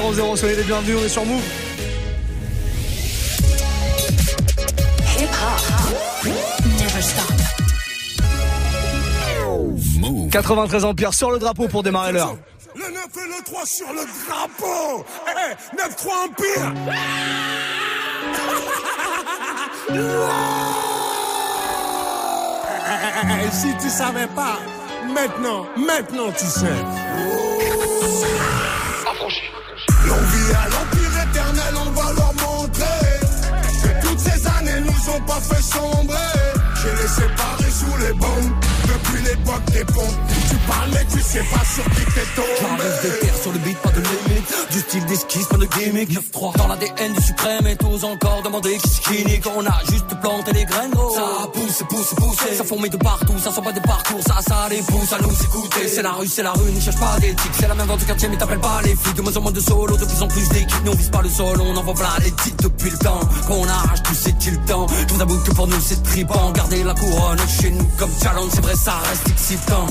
00. Soyez les bienvenus, on est sur Move. 93 Empire sur le drapeau pour démarrer l'heure. Le 9 et le 3 sur le drapeau Eh, 9-3 Empire Eh, Si tu savais pas, maintenant, maintenant tu sais. Vit à l'empire éternel, on va leur montrer que toutes ces années nous ont pas fait sombrer. J'ai les séparés sous les bombes depuis l'époque des pompes. Tu parles mais tu sais pas sur qui t'es tombé. J'arrive de terre sur le beat, pas de limite. Du style d'esquisse, pas de gimmick. 9-3 dans l'ADN du suprême et tous encore demander qui qui nique. On a juste planté les graines, gros. Ça pousse, pousse, pousse. Ça fourmille de partout, ça sent pas des parcours. Ça, ça les pousse à nous écouter. C'est la rue, c'est la rue, ne cherche pas d'éthique. C'est la même dans du quartier, mais t'appelles pas les flics. De moins en moins de solo, de plus en plus d'équipes. Nous on vise pas le sol, on envoie plein les titres depuis le temps. Qu'on arrache tout, c'est-il le temps. Tout d'abord que pour nous c'est tripant. La couronne chez nous comme challenge, c'est vrai, ça reste excitant.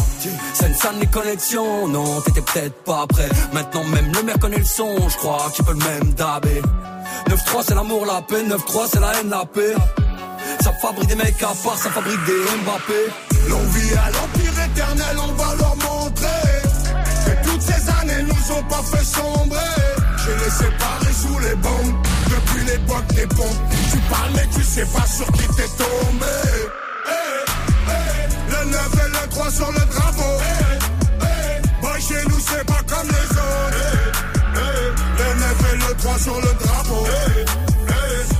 Sensan les connexions, non, t'étais peut-être pas prêt. Maintenant même le maire connaît le son, je crois qu'il peut le même dabé. 9-3 c'est l'amour, la paix, 9-3 c'est la haine, la paix. Ça fabrique des mecs à part, ça fabrique des Mbappé. L'on vit à l'empire éternel, on va leur montrer que toutes ces années nous ont pas fait sombrer. J'ai les séparés sous les bombes depuis l'époque des pompes. Tu parles mais tu sais pas sur qui t'es tombé. Eh, eh, le 9 et le 3 sur le drapeau. Eh, eh, boy, chez nous c'est pas comme les autres. Le 9 et le 3 sur le drapeau.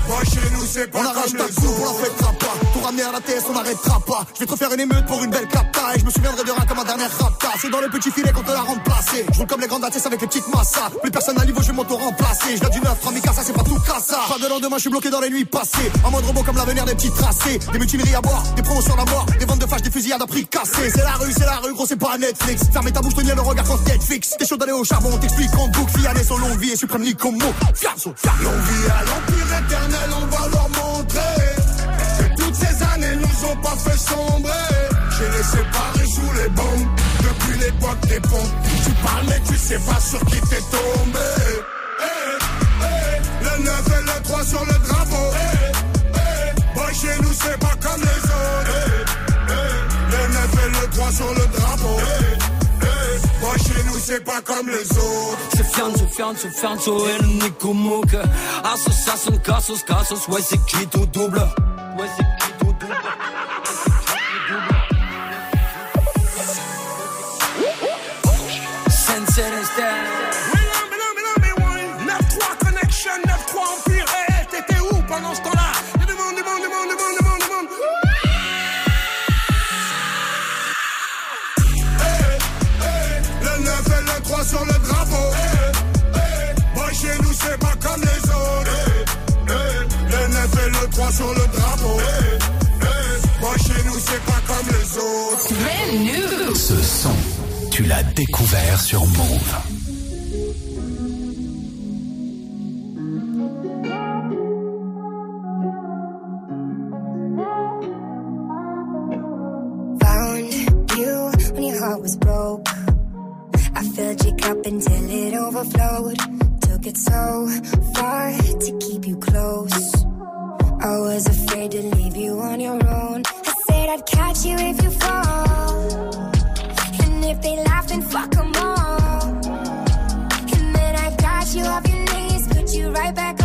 Boy, chez nous c'est pas On arrache ta les coupe, on la fêtera pas. Pour ramener à la TS, on n'arrêtera pas. Je vais te faire une émeute pour une belle capta. Et je me souviendrai de rien comme ma dernière rapta. C'est dans le petit les grandes ATS avec les petites massas. Plus personne à niveau, je vais m'auto-remplacer. Je viens du 9, 3 ça c'est pas tout cassa. Pas de lendemain, je suis bloqué dans les nuits passées. En mode robot comme l'avenir des petits tracés. Des mutineries à boire, des promotions à mort. Des ventes de flash, des fusillades à prix cassé. C'est la rue, c'est la rue, gros, c'est pas Netflix. Fermez ta bouche, tenir le regard quand Netflix. T'es chaud d'aller au charbon, on t'explique en boucle. Fiané, son longue vie et suprême ni comme mot. Fiasso, fiasso. L'on vit à l'empire éternel, on va leur montrer que toutes ces années nous ont pas fait sombrer. J'ai les séparés sous les bombes l'époque des pompes. Tu parles mais tu sais pas sur qui t'es tombé. Eh, eh, le 9 et le 3 sur le drapeau. Eh, eh, boy, chez nous c'est pas comme les autres. Eh, eh, le 9 et le 3 sur le drapeau. Eh, eh, boy, chez nous c'est pas comme les autres. C'est Fianzo, Fianzo, Fianzo et le Nico Mouk. Association, Cassos, Cassos, ouais, c'est qui tout double? Ouais, c'est qui tout double? Ce son, tu l'as découvert sur Move. Found you when your heart was broke. I filled your cup until it overflowed. Took it so far to keep you close. I was afraid to leave you on your own. Said I'd catch you if you fall. And if they laugh, then fuck 'em all. And then I got you off your knees, put you right back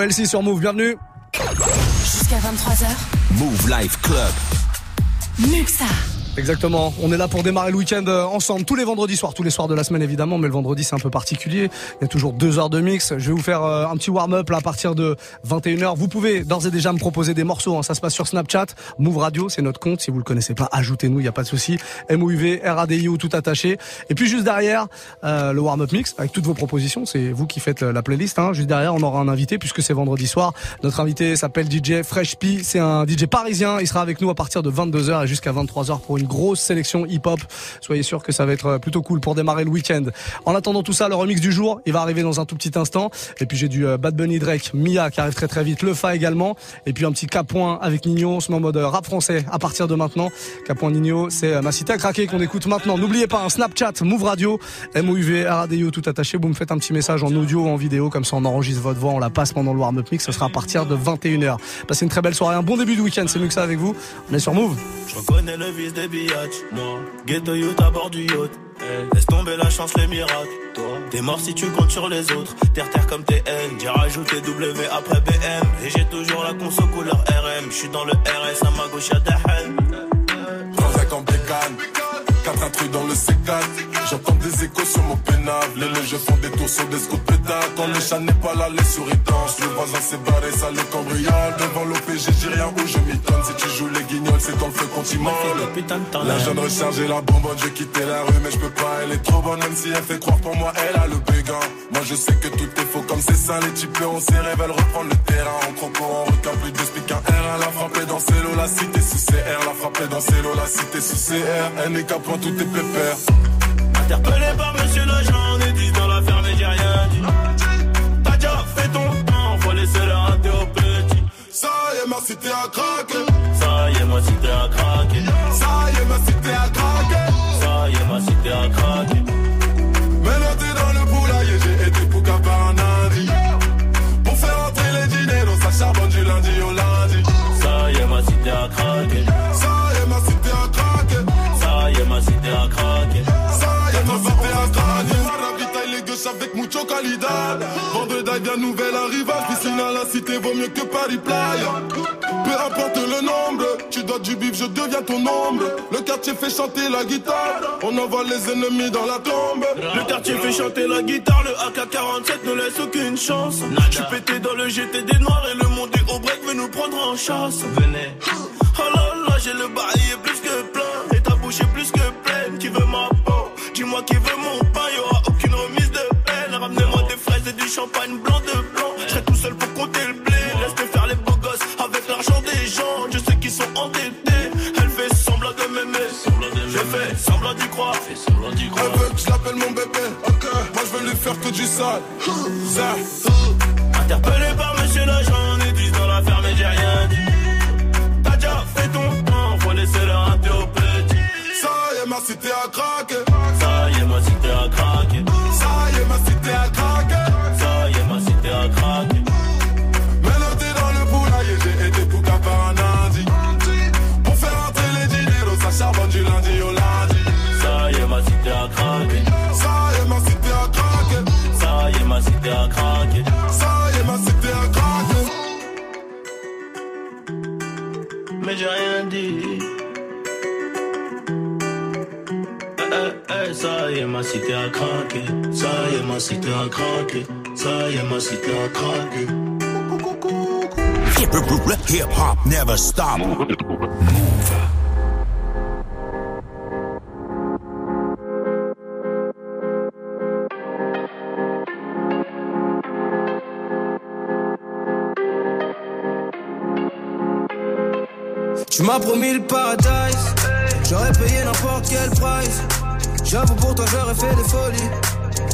LC sur Move, bienvenue. Jusqu'à 23h, Move Life Club. Muxa. Exactement. On est là pour démarrer le week-end euh, ensemble tous les vendredis soirs, tous les soirs de la semaine évidemment, mais le vendredi c'est un peu particulier. Il y a toujours deux heures de mix. Je vais vous faire euh, un petit warm-up à partir de 21h. Vous pouvez d'ores et déjà me proposer des morceaux. hein. Ça se passe sur Snapchat, Move Radio, c'est notre compte. Si vous le connaissez pas, ajoutez-nous, il y a pas de souci. M O U V R A D I O tout attaché. Et puis juste derrière euh, le warm-up mix avec toutes vos propositions. C'est vous qui faites la playlist. Hein. Juste derrière, on aura un invité puisque c'est vendredi soir. Notre invité s'appelle DJ Fresh P. C'est un DJ parisien. Il sera avec nous à partir de 22h et jusqu'à 23h pour une grosse sélection hip-hop. Soyez sûr que ça va être euh, plutôt cool pour démarrer le week-end. En attendant tout ça, le remix du jour, il va arriver dans un tout petit instant. Et puis j'ai du euh, Bad Bunny Drake, Mia qui arrive très très vite, Le Fa également. Et puis un petit K-point avec Nino. On se met en mode rap français à partir de maintenant. K-point Nino, c'est euh, ma cité à craquer qu'on écoute maintenant. N'oubliez pas un Snapchat, Move Radio, M-O-U-V, R-A-D-I-O tout attaché. Vous me faites un petit message en audio ou en vidéo. Comme ça, on enregistre votre voix, on la passe pendant le warm-up mix. Ce sera à partir de 21h. Passez une très belle soirée, un bon début de week-end. C'est mieux que ça avec vous. On est sur Move. Je reconnais le vice des biatchs, moi. Ghetto youth à bord du yacht. Eh, Laisse tomber la chance, les miracles. Toi, t'es mort si tu comptes sur les autres. Terre terre comme TN, j'ai rajouté W après BM. Et j'ai toujours la conso couleur RM. Je suis dans le RS, à ma gauche y'a des intrus dans le C4. J'entends des échos sur mon pénal. Les légers font des tours sur des scouts pétards. Quand le chat n'est pas là, les souris dansent. Le voisin s'est barré, ça le cambriole. Devant l'OPG, j'ai rien où je m'étonne. Si tu joues les guignols, c'est dans le feu qu'on t'y La jeune recharge et la bonbonne, j'ai quitté la rue, mais je peux pas, elle est trop bonne, même si elle fait croire pour moi, elle a le béguin. Moi je sais que tout est faux comme c'est ça, les types on s'est veulent reprendre le terrain. En croco, en requin, plus de un R, elle a frappé dans Célo, la cité sous CR, la frappé dans Célo, la cité sous CR. Elle n'est qu'à point, tout est pépère. Interpellé par monsieur l'agent, on est 10 dans l'affaire, mais j'ai rien dit. T'as déjà fait ton temps, faut laisser le rater au petit. Ça y est, ma cité a craqué. Ça y est, ma cité a craqué. Vendredi, bien nouvelle arrivage. Piscine à la cité vaut mieux que Paris Playa. Peu importe le nombre, tu dois du bif, je deviens ton ombre. Le quartier fait chanter la guitare. On envoie les ennemis dans la tombe. Le quartier fait chanter la guitare, le AK-47 ne laisse aucune chance. Je suis pété dans le GT des noirs et le monde est au break veut nous prendre en chasse. Venez. Oh là là, j'ai le bail est plus champagne blanc de blanc. Je tout seul pour compter le blé. Laisse-les faire les beaux gosses avec l'argent des gens. Je sais qu'ils sont endettés. Elle fait semblant de m'aimer. Je fais semblant d'y croire. Elle veut que je l'appelle mon bébé. Okay. Moi je vais lui faire que du sale. Interpellé par monsieur l'agent, ils disent dans la ferme et j'ai rien dit. T'as déjà fait ton temps, faut laisser leur au petit. Ça y est, ma cité a craqué. Ma cité a craqué. Ça y est, ma cité a craqué. Hip hop never stop. Tu m'as promis le paradise, j'aurais payé n'importe quel price. J'avoue pour toi j'aurais fait des folies,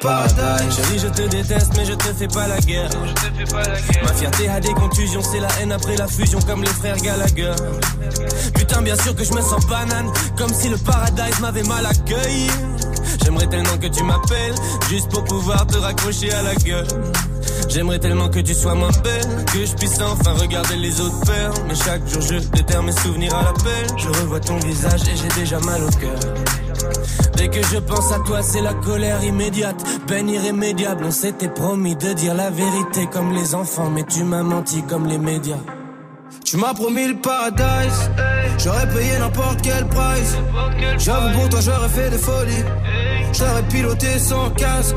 Paradise Chérie, je te déteste, mais je te fais pas la guerre. Ma fierté a des contusions, c'est la haine après la fusion, comme les frères Gallagher. Putain, bien sûr que je me sens banane, comme si le paradise m'avait mal accueilli. J'aimerais tellement que tu m'appelles, juste pour pouvoir te raccrocher à la gueule. J'aimerais tellement que tu sois moins belle, que je puisse enfin regarder les autres faire. Mais chaque jour je déterre mes souvenirs à l'appel. Je revois ton visage et j'ai déjà mal au cœur. Dès que je pense à toi, c'est la colère immédiate, peine irrémédiable. On s'était promis de dire la vérité comme les enfants, mais tu m'as menti comme les médias. Tu m'as promis le paradise J'aurais payé n'importe quel price J'avoue pour toi j'aurais fait des folies J'aurais piloté sans casque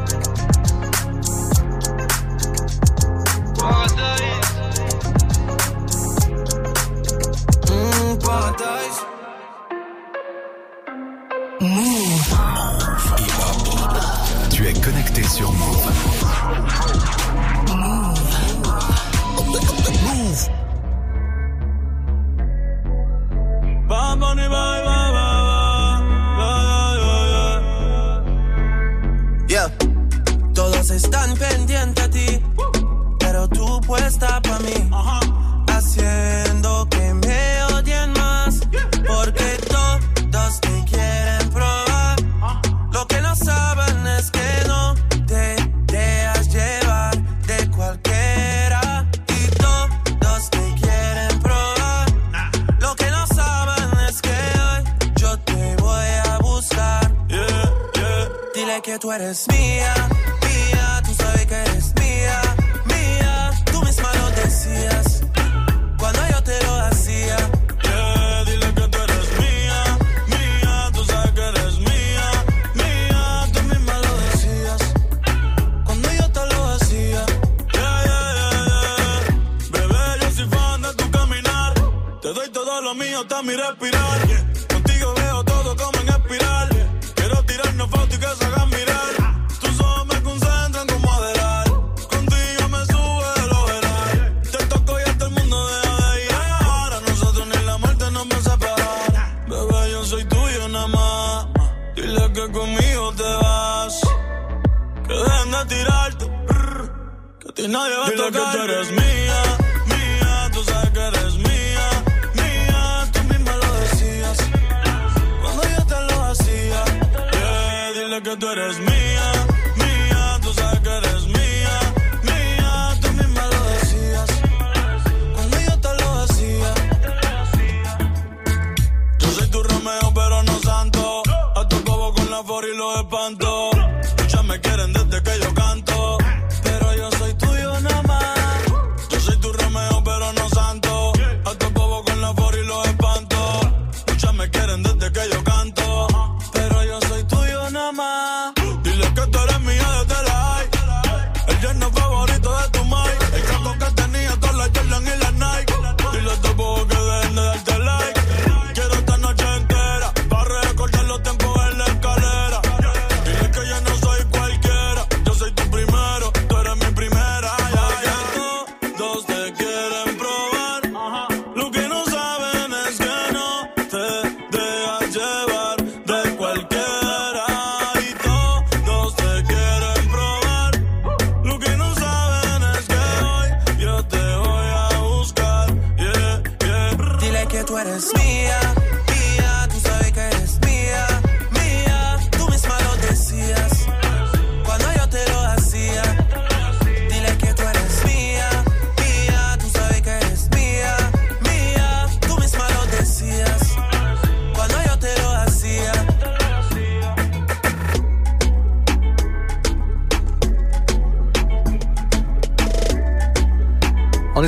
que tú eres mía,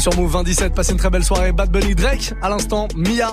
sur Move 27. Passez une très belle soirée. Bad Bunny Drake, à l'instant, Mia.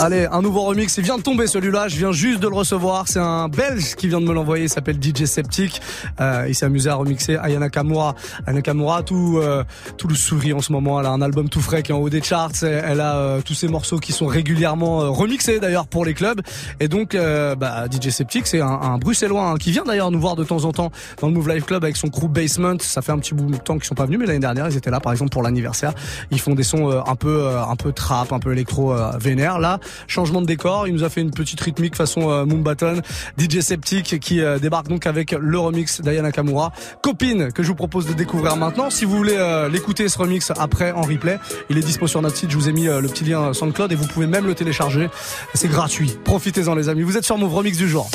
Allez, un nouveau remix, il vient de tomber celui-là, je viens juste de le recevoir, c'est un Belge qui vient de me l'envoyer, il s'appelle DJ Septic, euh, il s'est amusé à remixer Ayana Kamura, Ayana Kamura tout, euh, tout le sourire en ce moment, elle a un album tout frais qui est en haut des charts, elle a euh, tous ses morceaux qui sont régulièrement euh, remixés d'ailleurs pour les clubs, et donc euh, bah, DJ Septic c'est un, un, bruxellois hein, qui vient d'ailleurs nous voir de temps en temps dans le Move Life Club avec son crew Basement, ça fait un petit bout de temps qu'ils sont pas venus, mais l'année dernière ils étaient là par exemple pour l'anniversaire, ils font des sons un peu un peu trap, un peu électro vénère là, Changement de décor, il nous a fait une petite rythmique façon euh, Moonbaton. DJ Septic qui euh, débarque donc avec le remix d'Ayana Kamura. Copine que je vous propose de découvrir maintenant. Si vous voulez euh, l'écouter ce remix après en replay, il est dispo sur notre site. Je vous ai mis euh, le petit lien SoundCloud et vous pouvez même le télécharger. C'est gratuit. Profitez-en les amis. Vous êtes sur Move Remix du jour.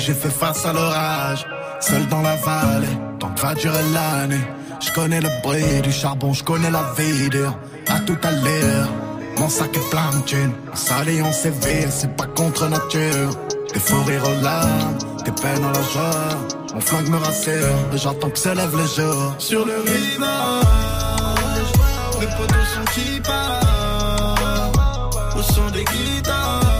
j'ai fait face à l'orage. Seul dans la vallée, tant que va durer l'année. Je connais le bruit du charbon, je connais la vidéo. À tout à l'heure, mon sac est plein de thunes. Salé, on sévère, c'est pas contre nature. Des faux rires aux larmes, des peines à la joie. Mon flingue me rassure, j'attends que s'élève le jour. Sur le rivage, mes potos sont qui partent. Au son des guitares?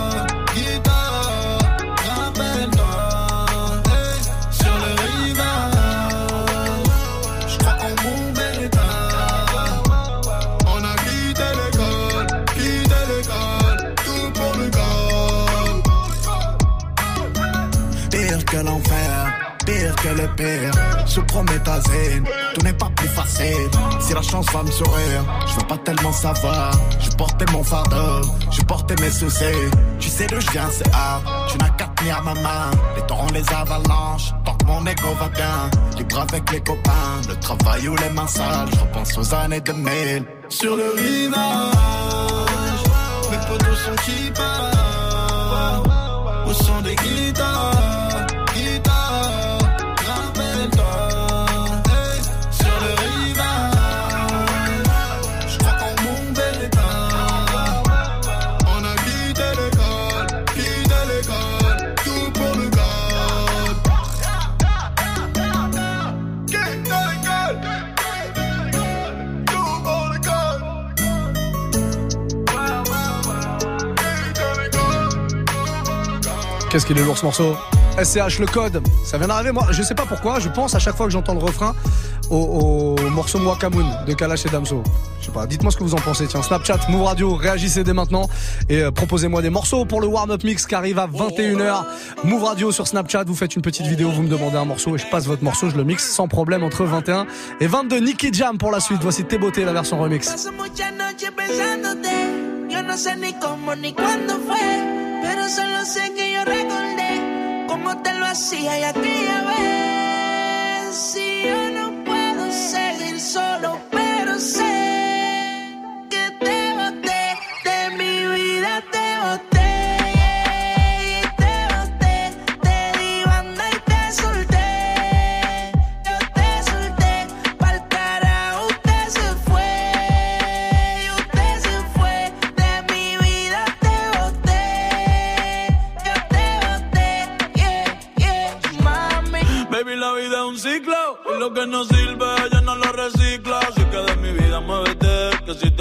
Je promets ta zen, tout n'est pas plus facile. Si la chance va me sourire, je veux pas tellement savoir. Je portais mon fardeau, je portais mes soucis. Tu sais d'où je viens, c'est hard. Tu n'as qu'à tenir ma main. Les torrents, les avalanches, tant que mon ego va bien. Libre avec les copains, le travail ou les mains sales. Je repense aux années 2000. Sur le rivage, mes potos sont qui partent. Au son des guitares. Qu'est-ce qu'il est lourd ce morceau SCH le code, ça vient d'arriver moi, je sais pas pourquoi, je pense à chaque fois que j'entends le refrain au, au morceau Mwakamoun de Kalash et Damso. Je sais pas, dites-moi ce que vous en pensez. Tiens, Snapchat, Move Radio, réagissez dès maintenant et euh, proposez-moi des morceaux pour le warm-up mix qui arrive à 21h. Move Radio sur Snapchat, vous faites une petite vidéo, vous me demandez un morceau et je passe votre morceau, je le mixe sans problème entre 21 et 22. Nicky Jam pour la suite. Voici T'es la version remix. Pero solo sé que yo recordé cómo te lo hacía y aquella vez. Sí.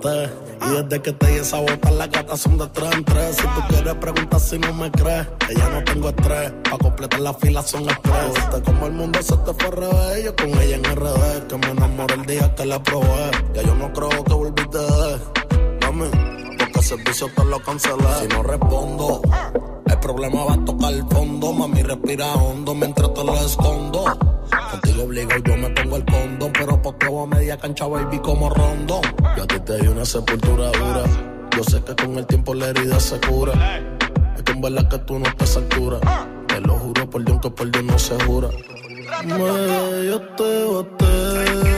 Y desde que te di esa bota, las gatas son de tres en tres. Si tú quieres preguntar si no me crees, ya no tengo estrés. Pa' completar la fila son estrés. Viste como el mundo se te fue revés. Yo con ella en RD, que me enamoré el día que la probé. Ya yo no creo que volviste de Mami, porque el servicio te lo cancelé. Si no respondo, problema va a tocar el fondo. Mami, respira hondo mientras te lo escondo. Contigo obligo, yo me pongo el condón. Pero porque a media cancha, baby, como rondón. Yo a ti te di una sepultura dura. Yo sé que con el tiempo la herida se cura. Es que en verdad que tú no estás a altura. Te lo juro por Dios que por Dios no se jura. Me, yo te boté.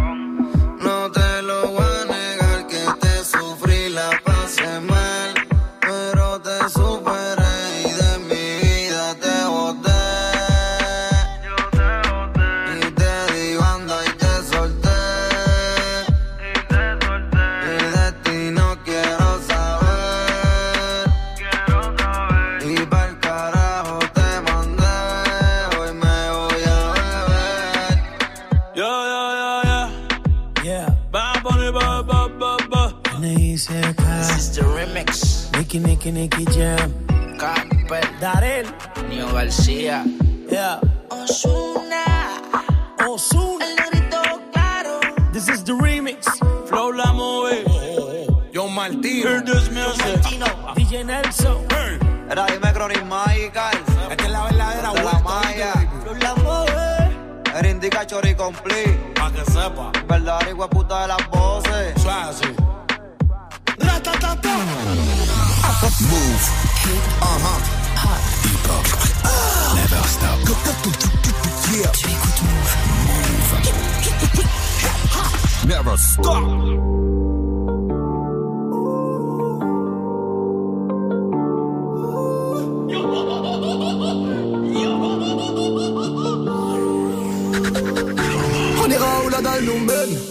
Ba. This is the remix. Nicky, Nicky, Nicky Jam. Camper, Darel. Nio García. Yeah. Osuna, Osuna. el negrito claro. This is the remix. Flow la move. Yo Martino. Hear this music. DJ Nelson. Era dime Chronic Magical. Esta es la verdadera De la vuelta, Maya. ¿viste, Flow la move. Era indica chori complete. Pa' que sepa. Verdadera igual puta de las voces. Eso es así. Never stop. Tu écoutes. On ira où la dalle nous mène.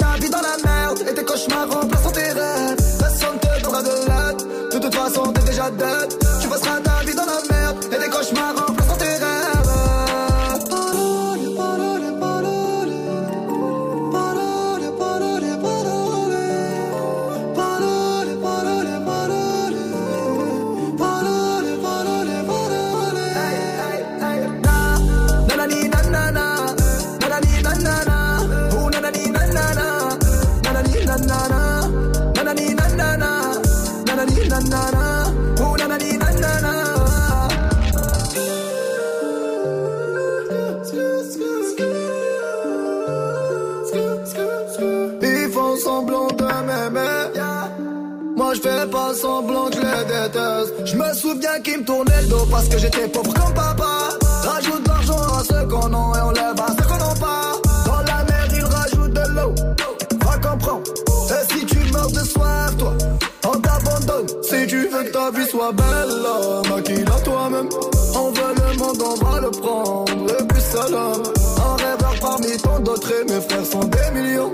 déjà dead qu'ils me tournaient le dos parce que j'étais pauvre comme papa. Rajoute de l'argent à ceux qu'on a et on lève à ceux qu'on n'a pas. Dans la mer ils rajoutent de l'eau. Va comprendre. Et si tu meurs de soif toi On t'abandonne. Si tu veux que ta vie soit belle Maquille-la toi-même On veut le monde on va le prendre. Et puis salam Un rêveur parmi tant d'autres. Et mes frères sont des millions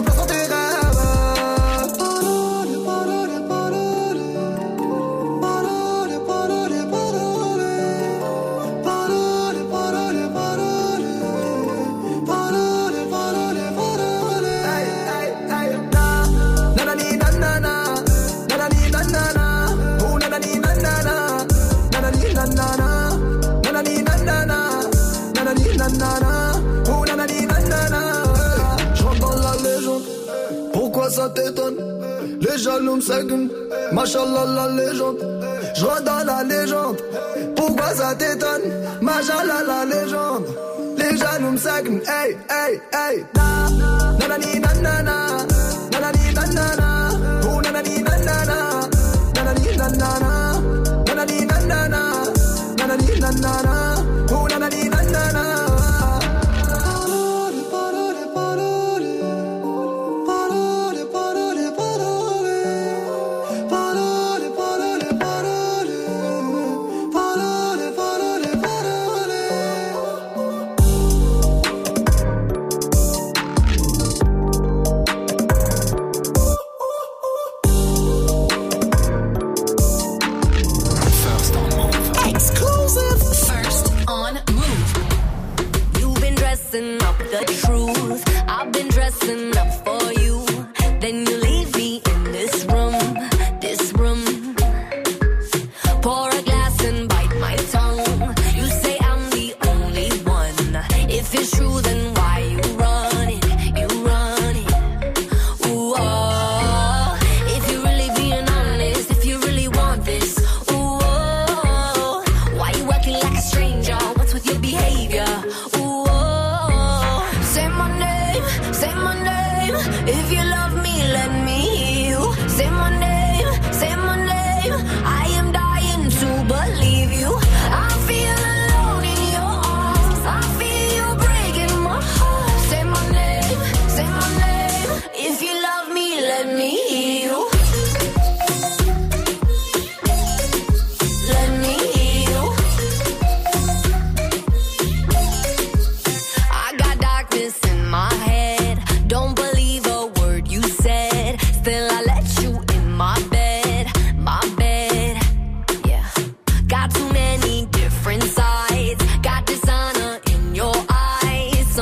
jaloux me seguent. Machallah, la légende. Je dans la légende. Pourquoi ça t'étonne? Machallah, la légende. Les jaloux me seguent. Hey, hey, hey. Na. Nanani, nanana. Oh,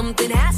something happened.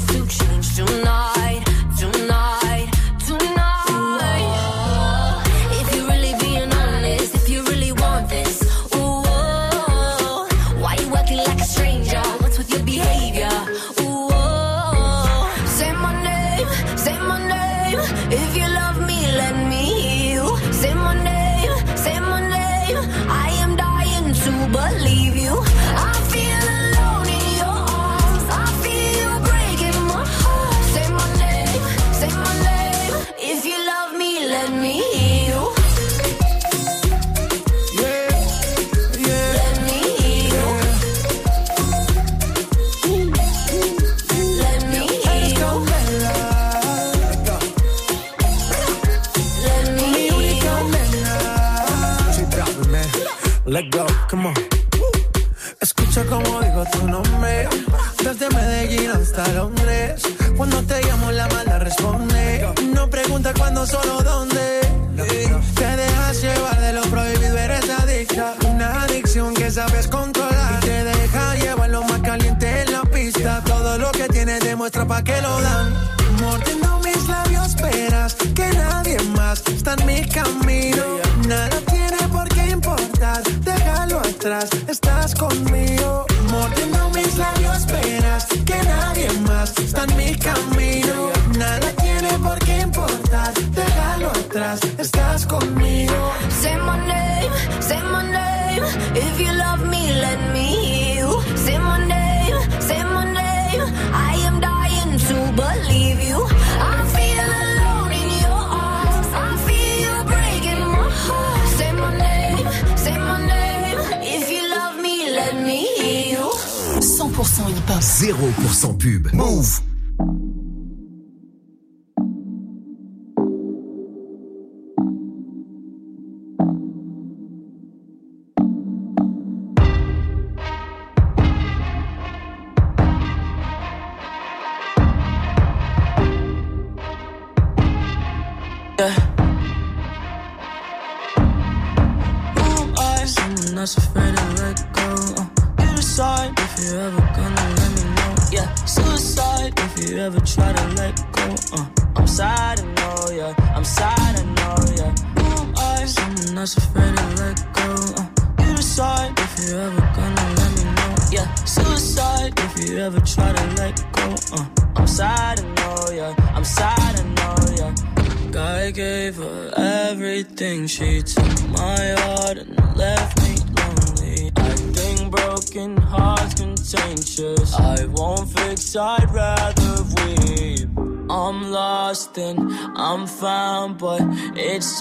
100% hip-hop. 0% pub. Move.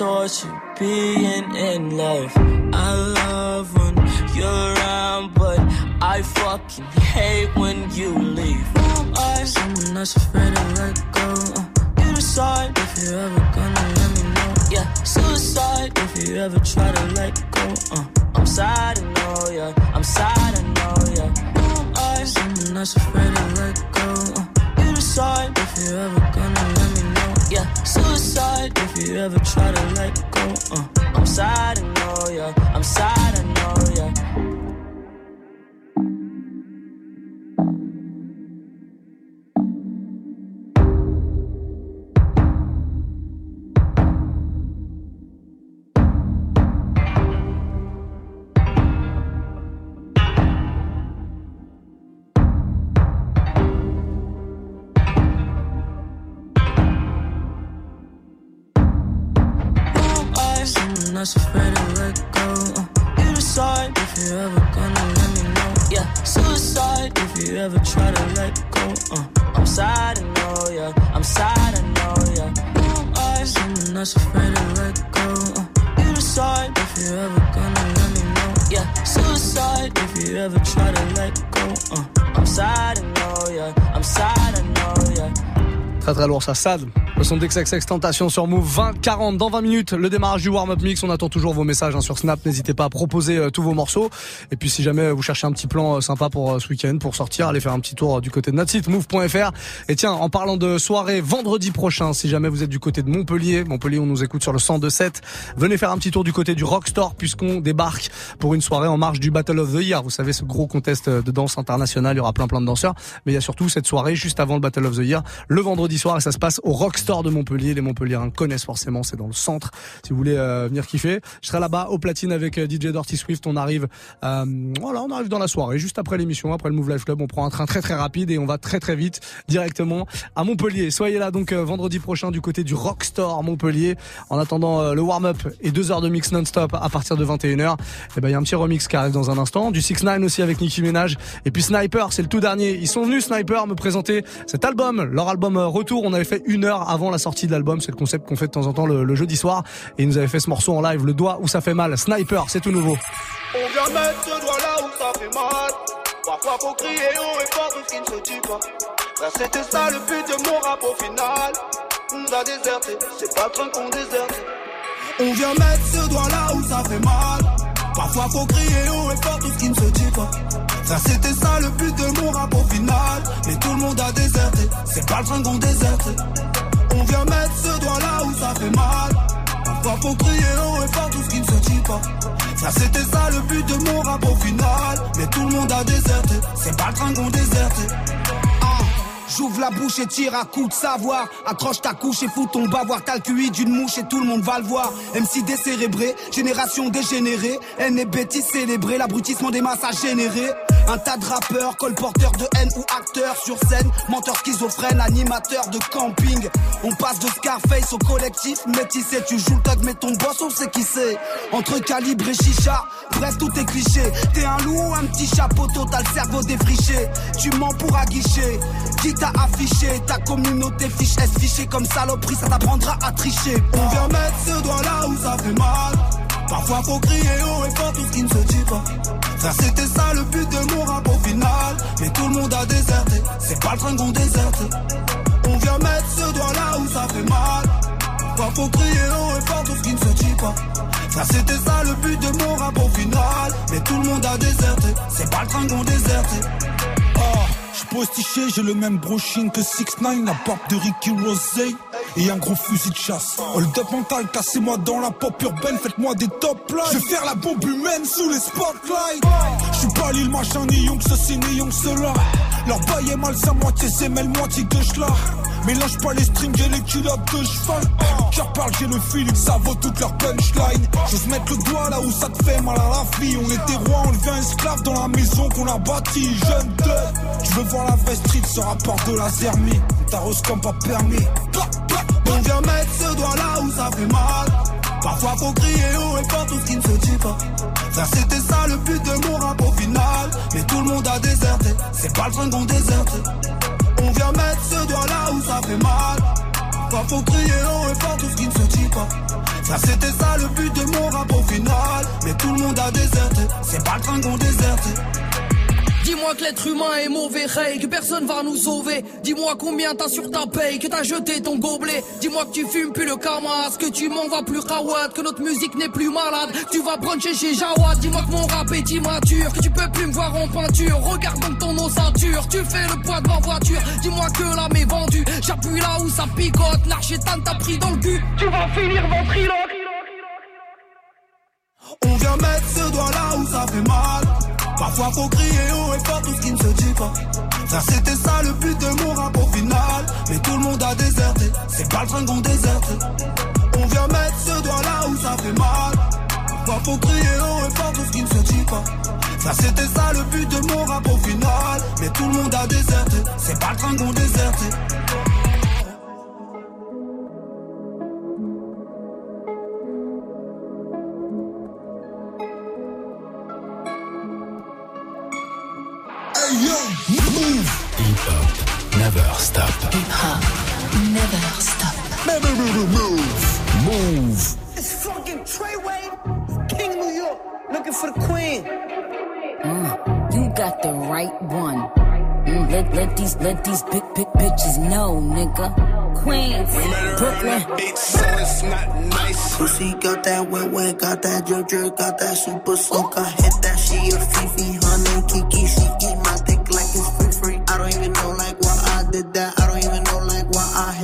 Torture being in love. I love when you're around, but I fucking hate when you leave. I'm someone that's afraid to let go. Uh, you decide if you're ever gonna let me know. Yeah, suicide if you ever try to let go. Uh, I'm sad, I know, yeah. I'm sad, I know, yeah. I'm someone that's afraid to let go. Uh, you decide if you're ever gonna let me know. Yeah, suicide if you ever try to let go. Uh, I'm sad, I know, yeah. I'm sad, someone that's afraid to let go. Uh, you decide if you're ever gonna let me know. Yeah, suicide if you ever try to let go. Uh, I'm sad, I know, yeah. I'm sad, I know. I'm sad, I know. I'm sad, I know. Très très lourd ça, Sad. Le son Tentation sur Move 20 40 dans 20 minutes. Le démarrage du warm-up mix. On attend toujours vos messages hein, sur Snap. N'hésitez pas à proposer euh, tous vos morceaux. Et puis si jamais vous cherchez un petit plan euh, sympa pour euh, ce week-end, pour sortir, allez faire un petit tour du côté de notre site move.fr. Et tiens, en parlant de soirée, vendredi prochain, si jamais vous êtes du côté de Montpellier, Montpellier, on nous écoute sur le 102.7. Venez faire un petit tour du côté du Rockstore puisqu'on débarque pour une soirée en marge du Battle of the Year. Vous savez, ce gros contest de danse international. Il y aura plein plein de danseurs. Mais il y a surtout cette soirée juste avant le Battle of the Year, le vendredi soir. Et ça se passe au Rockstore de Montpellier. Les Montpelliérains connaissent forcément. C'est dans le centre. Si vous voulez euh, venir kiffer, je serai là-bas au platine avec euh, DJ Dirty Swift. On arrive, euh, voilà, on arrive dans la soirée, juste après l'émission, après le Move Life Club. On prend un train très très rapide et on va très très vite directement à Montpellier. Soyez là donc euh, vendredi prochain du côté du Rockstore Montpellier. En attendant le warm-up et deux heures de mix non-stop à partir de 21h, et ben il y a un petit remix qui arrive dans un instant. Du 6 9 aussi avec Nicki Minaj. Et puis Sniper, c'est le tout dernier. Ils sont venus Sniper me présenter cet album, leur album Retour. On avait fait une heure avant la sortie de l'album. C'est le concept qu'on fait de temps en temps le, le jeudi soir. Et ils nous avaient fait ce morceau en live, le doigt où ça fait mal. Sniper, c'est tout nouveau. On vient mettre ce doigt là où ça fait mal. Parfois faut crier fort tout ce qui ne se dit pas. Là c'était ça le but de mon rap au final. On a déserté, c'est pas le train qu'on déserte. On vient mettre ce doigt là où ça fait mal. Parfois faut crier et fort tout ce qui ne se dit pas. Ça c'était ça le but de mon rap au final. Mais tout le monde a déserté, c'est pas le train qu'on déserte. On vient mettre ce doigt là où ça fait mal. Parfois faut crier haut et fort tout ce qui ne se dit pas. Ça c'était ça le but de mon rap au final. Mais tout le monde a déserté, c'est pas le train qu'on déserte. J'ouvre la bouche et tire à coup de savoir. Accroche ta couche et fous ton bavoir. T'as le QI d'une mouche et tout le monde va le voir. MC décérébré, génération dégénérée. N et bêtise célébrée, l'abrutissement des masses a généré. Un tas de rappeurs, colporteurs de haine ou acteurs sur scène. Menteurs schizophrènes, animateurs de camping. On passe de Scarface au collectif métissé. Tu joues le tag, mais ton boss, on sait qui c'est. Entre calibre et chicha, bref, tout est cliché. T'es un loup ou un petit chapeau, le cerveau défriché. Tu mens pour aguicher. Qui t'a affiché? Ta communauté fiche S fiché comme saloperie, ça t'apprendra à tricher. On vient mettre ce doigt là où ça fait mal. Parfois faut crier haut et fort tout ce qui ne se dit pas. C'était ça le but de mon rap au final. Mais tout le monde a déserté, c'est pas le train qu'on déserte. On vient mettre ce doigt là où ça fait mal. Parfois faut crier haut et fort tout ce qui ne se dit pas. Ça c'était ça le but de mon rap au final. Mais tout le monde a déserté, c'est pas le train qu'on déserte. Oh. Postiché, j'ai le même brushing que 6 9 la barbe de Ricky Rosé et un gros fusil de chasse. Hold up mental, cassez-moi dans la pop urbaine, faites-moi des top lines. Je vais faire la bombe humaine sous les spotlights. Je suis pas l'île machin, ni young ceci, ni young cela. Leur bail est mal, sa moitié c'est moitié de là. Mélange pas les strings et les culottes de cheval. Car parle, j'ai le feeling, ça vaut toute leur punchline. J'ose mettre le doigt là où ça te fait mal à la vie. On était rois, on devient esclave dans la maison qu'on a bâtie. Jeune de, tu veux voir la vraie street, ce rapport de la zermie. T'arroses comme pas permis. On vient mettre ce doigt là où ça fait mal. Parfois faut crier haut et fort tout ce qui ne se dit pas. Ça c'était ça le but de mon rap au final. Mais tout le monde a déserté, c'est pas le train qu'on déserte. On vient mettre ce doigt là où ça fait mal. Parfois faut crier haut et fort tout ce qui ne se dit pas. Ça c'était ça le but de mon rap au final. Mais tout le monde a déserté, c'est pas le train qu'on déserte. Dis-moi que l'être humain est mauvais, Ray, que personne va nous sauver. Dis-moi combien t'as sur ta paye, que t'as jeté ton gobelet. Dis-moi que tu fumes plus le camas, que tu m'en vas plus rawad, que notre musique n'est plus malade. Tu vas bruncher chez Jawad. Dis-moi que mon rap est immature, que tu peux plus me voir en peinture. Regarde donc ton ossature, tu fais le poids de ma voiture. Dis-moi que l'âme est vendue, j'appuie là où ça picote. L'archétan t'a pris dans le cul, tu vas finir ventriloque. On vient mettre ce doigt là où ça fait mal. Parfois faut crier haut et fort tout ce qui ne se dit pas. Ça c'était ça le but de mon rap au final. Mais tout le monde a déserté, c'est pas le train qu'on déserte. On vient mettre ce doigt là où ça fait mal. Parfois faut crier haut et fort tout ce qui ne se dit pas. Ça c'était ça le but de mon rap au final. Mais tout le monde a déserté, c'est pas le train qu'on déserte. Hop, never stop. Hip hop, never stop. Move. Move. It's fucking Treyway, King New York, looking for the queen. Mm, you got the right one. Mm, let, let these let these big big bitches know, nigga. Queens, Brooklyn. Bitch, so it's not nice. Pussy got that wet wet, got that drip drip, got that super soak. I hit that she a Fifi, honey Kiki. She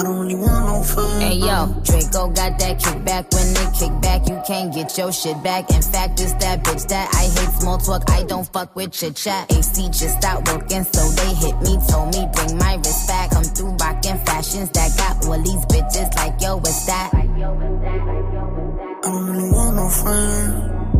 I don't really want no fun. Hey yo, Draco got that kickback. When they kick back, you can't get your shit back. In fact, it's that bitch that I hate small talk. I don't fuck with chit chat. AC just stopped working, so they hit me. Told me bring my wrist back. Come through rockin' fashions that got all these bitches like yo, what's that? I don't really want no friend.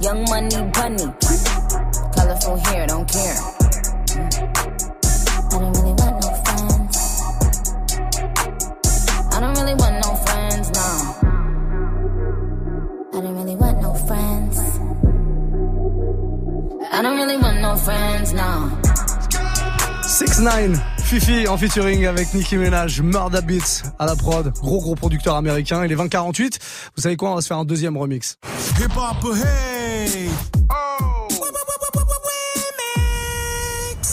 young money bunny. Colorful hair, don't care. I don't really want no friends. I don't really want no friends, no. I don't really want no friends. I don't really want no friends, no. 6 9 Fifi en featuring avec Nicki Minaj, Murda Beats à la prod, gros gros producteur américain. Il est 2048. Vous savez quoi? On va se faire un deuxième remix. Hip hop, hey! Hey.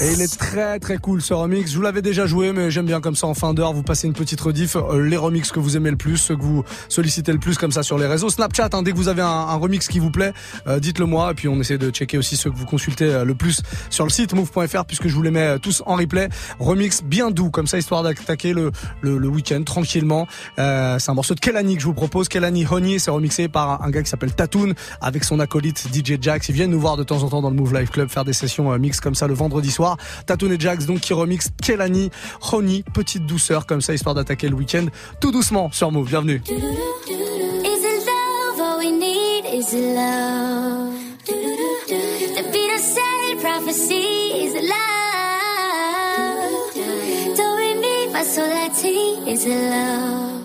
Et il est très très cool ce remix. Je vous l'avais déjà joué, mais j'aime bien comme ça en fin d'heure. Vous passez une petite rediff, euh, les remix que vous aimez le plus, ceux que vous sollicitez le plus comme ça sur les réseaux. Snapchat, hein, dès que vous avez un, remix qui vous plaît, euh, dites-le moi. Et puis on essaie de checker aussi ceux que vous consultez euh, le plus sur le site move.fr puisque je vous les mets tous en replay. Remix bien doux comme ça, histoire d'attaquer le, le, week-end tranquillement. C'est un morceau de Kelani que je vous propose. Kelani Honey, c'est remixé par un, gars qui s'appelle Tatoon avec son acolyte DJ Jax. Ils viennent nous voir de temps en temps dans le Move Life Club faire des sessions mix comme ça le vendredi soir. Tatoon et Jax donc qui remix Kelani Honey, petite douceur comme ça histoire d'attaquer le week-end tout doucement sur Move. Bienvenue. Is love?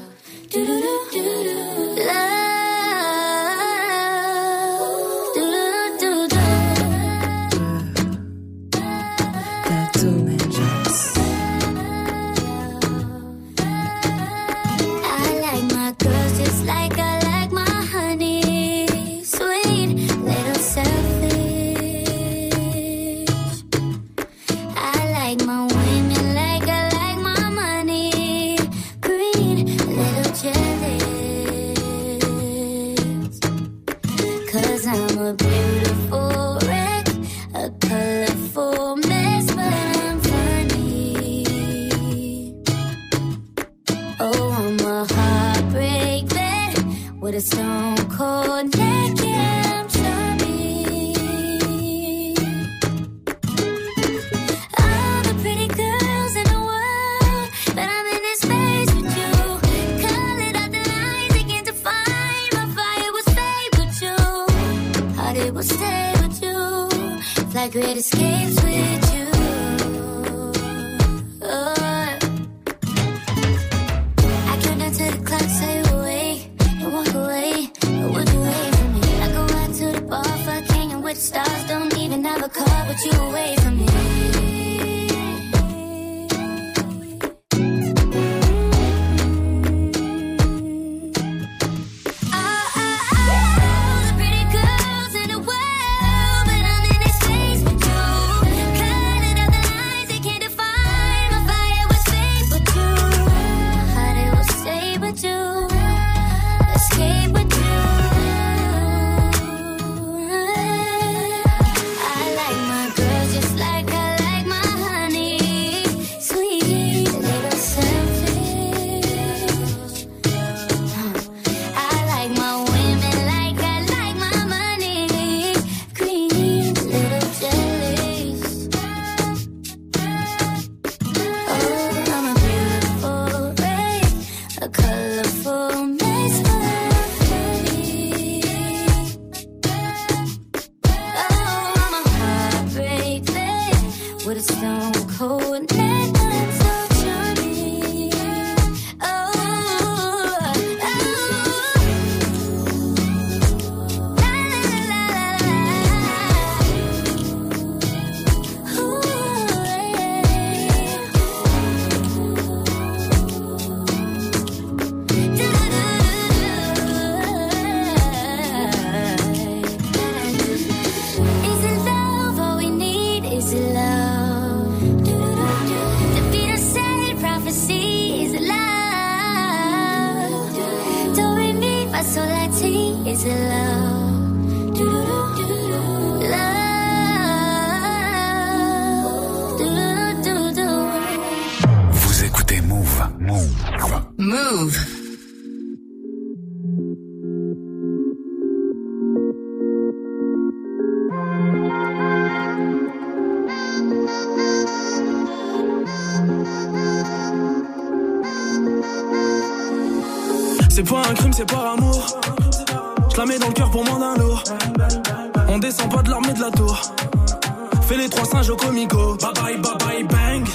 Bye bye, bye bye, bang.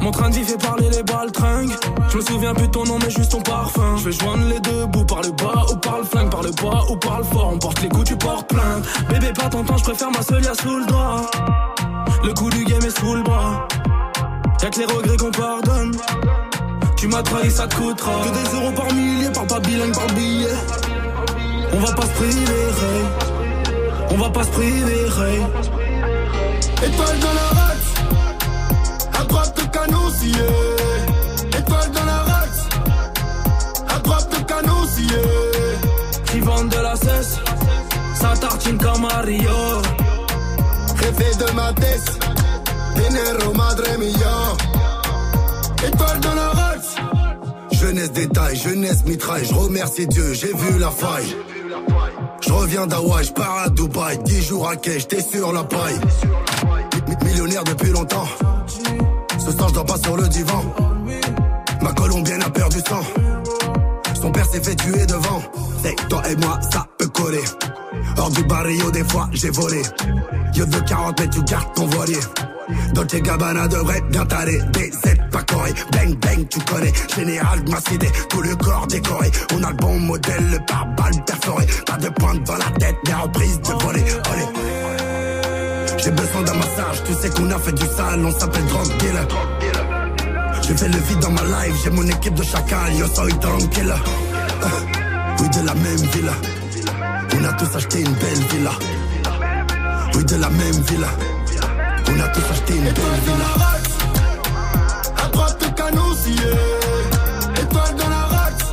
Mon train vie fait parler les baltringues. Je me souviens plus de ton nom, mais juste ton parfum. Je vais joindre les deux bouts par le bas ou par le flingue, par le bas ou par le fort. On porte les coups, tu portes plainte. Bébé, pas ton temps, je préfère ma seule sous le doigt. Le coup du game est sous le bras. Y'a que les regrets qu'on pardonne. Tu m'as trahi, ça te coûtera. Que des euros par millier, par pas bilingue, par billet. On va pas se priver. On va pas se priver. Étoile dans la race, à droite de canon scié. Étoile dans la race, à droite de canon scié. Qui vendent de la cesse, ça tartine comme Mario. De ma tête, dinero madre mia. Étoile dans la race, jeunesse détail, jeunesse mitraille. Je remercie Dieu, j'ai vu la faille. Je reviens d'Hawaï, je pars à Dubaï, 10 jours à quai, j'étais sur la paille. Mi- Millionnaire depuis longtemps. Ce soir, je dors pas sur le divan. Ma colombienne a perdu sang. Son père s'est fait tuer devant. C'est toi et moi, ça peut coller. Hors du barrio, des fois, j'ai volé. Yo de 40 mais tu gardes ton voilier. Dolce Gabbana devrait bien t'aller. DZ pas coré. Bang bang, tu connais. Général ma cité, tout le corps décoré. On a le bon modèle, le pare-balles perforé. Pas de pointe dans la tête, des reprises de voler. Olé. J'ai besoin d'un massage, tu sais qu'on a fait du sale, on s'appelle drug dealer. J'ai fait le vide dans ma life, j'ai mon équipe de chacal, yo soy tranquille. Euh, Oui, de la même villa. On a tous acheté une belle villa. Oui, de la même villa. On a tous acheté une belle villa. À droite canon scié. Étoile dans la race.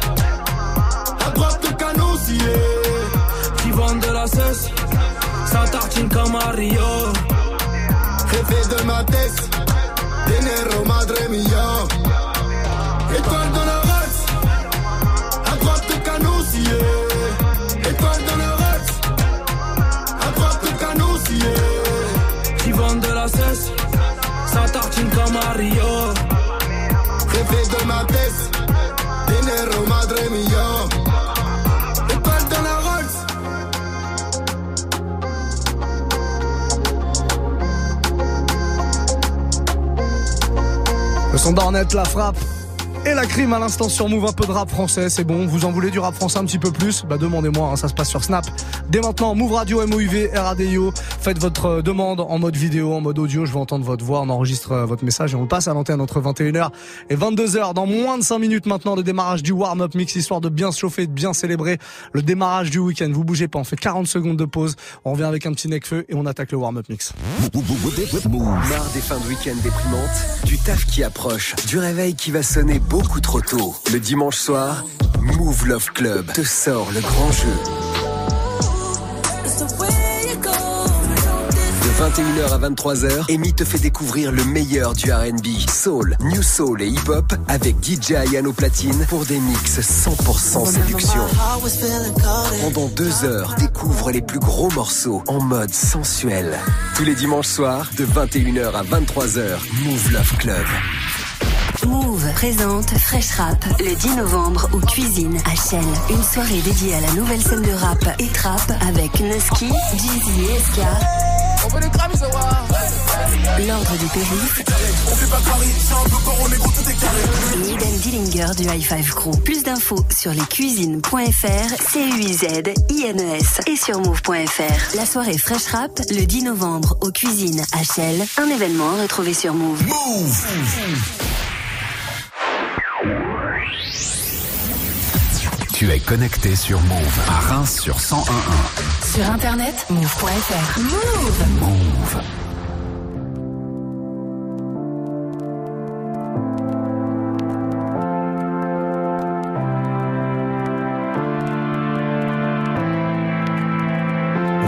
À droite de canon scié. Qui vendent de la cesse, ça tartine comme Mario. Jefe de ma tête. Dinero madre mia. Étoile dans la race. À droite de canon scié. Étoile dans la race. À droite de canon scié. Qui vendent de la cesse, ça tartine comme Mario. Jefe de ma tête. Dinero madre mia. Son d'Ornette, la frappe et la crime à l'instant sur Move, un peu de rap français, c'est bon. Vous en voulez du rap français un petit peu plus? Bah demandez-moi, hein, ça se passe sur Snap. Dès maintenant, Move Radio, MOUV, RADIO. Faites votre euh, demande en mode vidéo, en mode audio. Je veux entendre votre voix, on enregistre euh, votre message et on passe à l'antenne entre 21h et 22h. Dans moins de 5 minutes maintenant, le démarrage du warm-up mix, histoire de bien se chauffer, de bien célébrer le démarrage du week-end. Vous bougez pas, on fait 40 secondes de pause. On revient avec un petit neck-feu et on attaque le warm-up mix. Marre des fins de week-end déprimantes, du taf qui approche, du réveil qui va sonner beaucoup trop tôt. Le dimanche soir, Move Love Club te sort le grand jeu. 21h à 23h, Amy te fait découvrir le meilleur du R&B, soul, new soul et hip-hop avec DJ Ayano Platine pour des mix 100% séduction. Pendant deux heures, découvre les plus gros morceaux en mode sensuel. Tous les dimanches soirs, de 21h à 23h, Move Love Club. Move présente Fresh Rap le 10 novembre aux Cuisines à. Une soirée dédiée à la nouvelle scène de rap et trap avec Nusky, Jeezy et SK. L'ordre du périph. Et Eden Dillinger du High Five Crew. Plus d'infos sur lescuisines.fr, C-U-I-Z-I-N-E-S et sur move.fr. La soirée Fresh Rap le 10 novembre aux Cuisines Chelles. Un événement retrouvé sur Move. Tu es connecté sur Move à Reims sur 1011. Sur internet, move.fr. Move Move.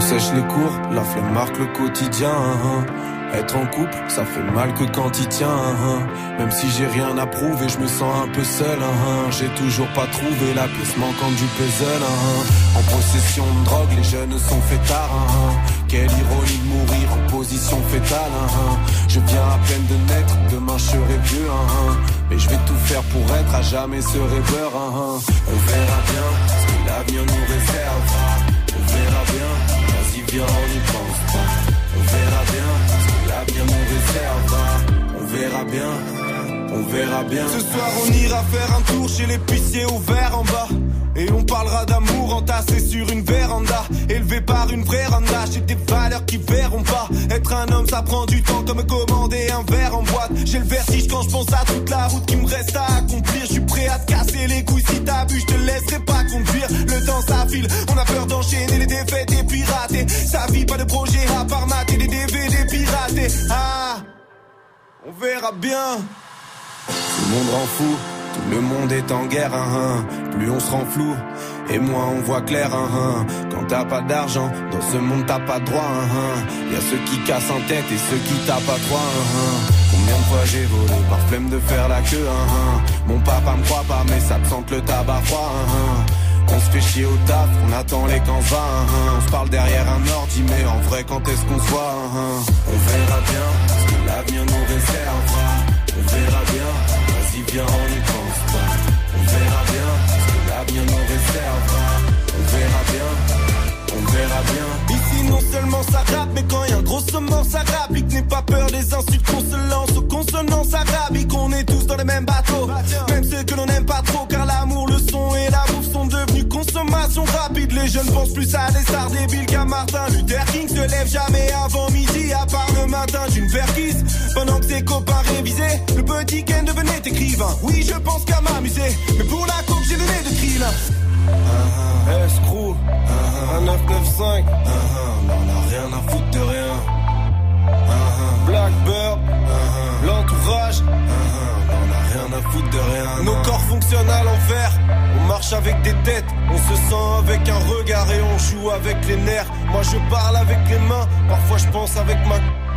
sèche les cours, la flemme marque le quotidien. Être en couple, ça fait mal que quand il tient. Même si j'ai rien à prouver, je me sens un peu seul. J'ai toujours pas trouvé la pièce manquante du puzzle. En possession de drogue, les jeunes sont fêtards. Quelle ironie de mourir en position fétale. Je viens à peine de naître, demain je serai vieux. Mais je vais tout faire pour être à jamais ce rêveur. On verra bien ce que l'avenir nous réservera. On verra bien, vas-y viens, on y pense. On verra bien nous réservera. On verra bien, on verra bien. Ce soir on ira faire un tour chez l'épicier ouvert en bas. Et on parlera d'amour entassé sur une véranda Élevé par une vraie randa J'ai des valeurs qui verront pas Être un homme ça prend du temps comme commander un verre en boîte J'ai le vertige quand je pense à toute la route qui me reste à accomplir à te casser les couilles si t'as bu Je te laisserai pas conduire Le temps s'affile On a peur d'enchaîner les défaites et pirater Sa vie pas de projet à part mater des DVD piratés Ah On verra bien Tout le monde rend fou tout le monde est en guerre, hein, hein. plus on se rend flou, et moins on voit clair. Hein, Quand t'as pas d'argent, dans ce monde t'as pas droit. Y a ceux qui cassent en tête et ceux qui tapent à trois. Combien de fois j'ai volé par flemme de faire la queue Mon papa me croit pas, mais ça te sente le tabac froid. On se fait chier au taf, on attend les camps va. On se parle derrière un ordi, mais en vrai, quand est-ce qu'on se voit On verra bien ce que l'avenir nous réservera. On verra bien, vas-y viens, on y pense pas. On verra bien ce que l'avenir nous réservera. On verra bien, on verra bien. Non seulement ça rappe, mais quand y a un gros saumon ça rapique. N'aie pas peur des insultes qu'on se lance aux consonances arabiques. On est tous dans les mêmes bateaux, même ceux que l'on n'aime pas trop, car l'amour, le son et la bouffe sont devenus consommation rapide. Les jeunes pensent plus à des stars débiles qu'à Martin Luther King. Se lève jamais avant midi, à part le matin d'une perquise. Pendant que ses copains révisaient, le petit Ken devenait écrivain. Oui, je pense qu'à m'amuser, mais pour la coupe, j'ai donné de krill. Escrew, un 995, on a rien à foutre de rien. Blackbird, l'entourage, on a rien à foutre de rien. Nos corps fonctionnent à l'envers. On marche avec des têtes, on se sent avec un regard et on joue avec les nerfs. Moi je parle avec les mains, parfois je pense avec ma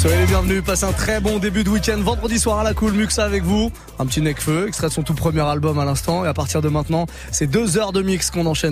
Soyez les bienvenus, passez un très bon début de week-end. Vendredi soir à la cool, Muxa avec vous. Un petit Necfeu, extrait son tout premier album à l'instant. Et à partir de maintenant, c'est deux heures de mix qu'on enchaîne.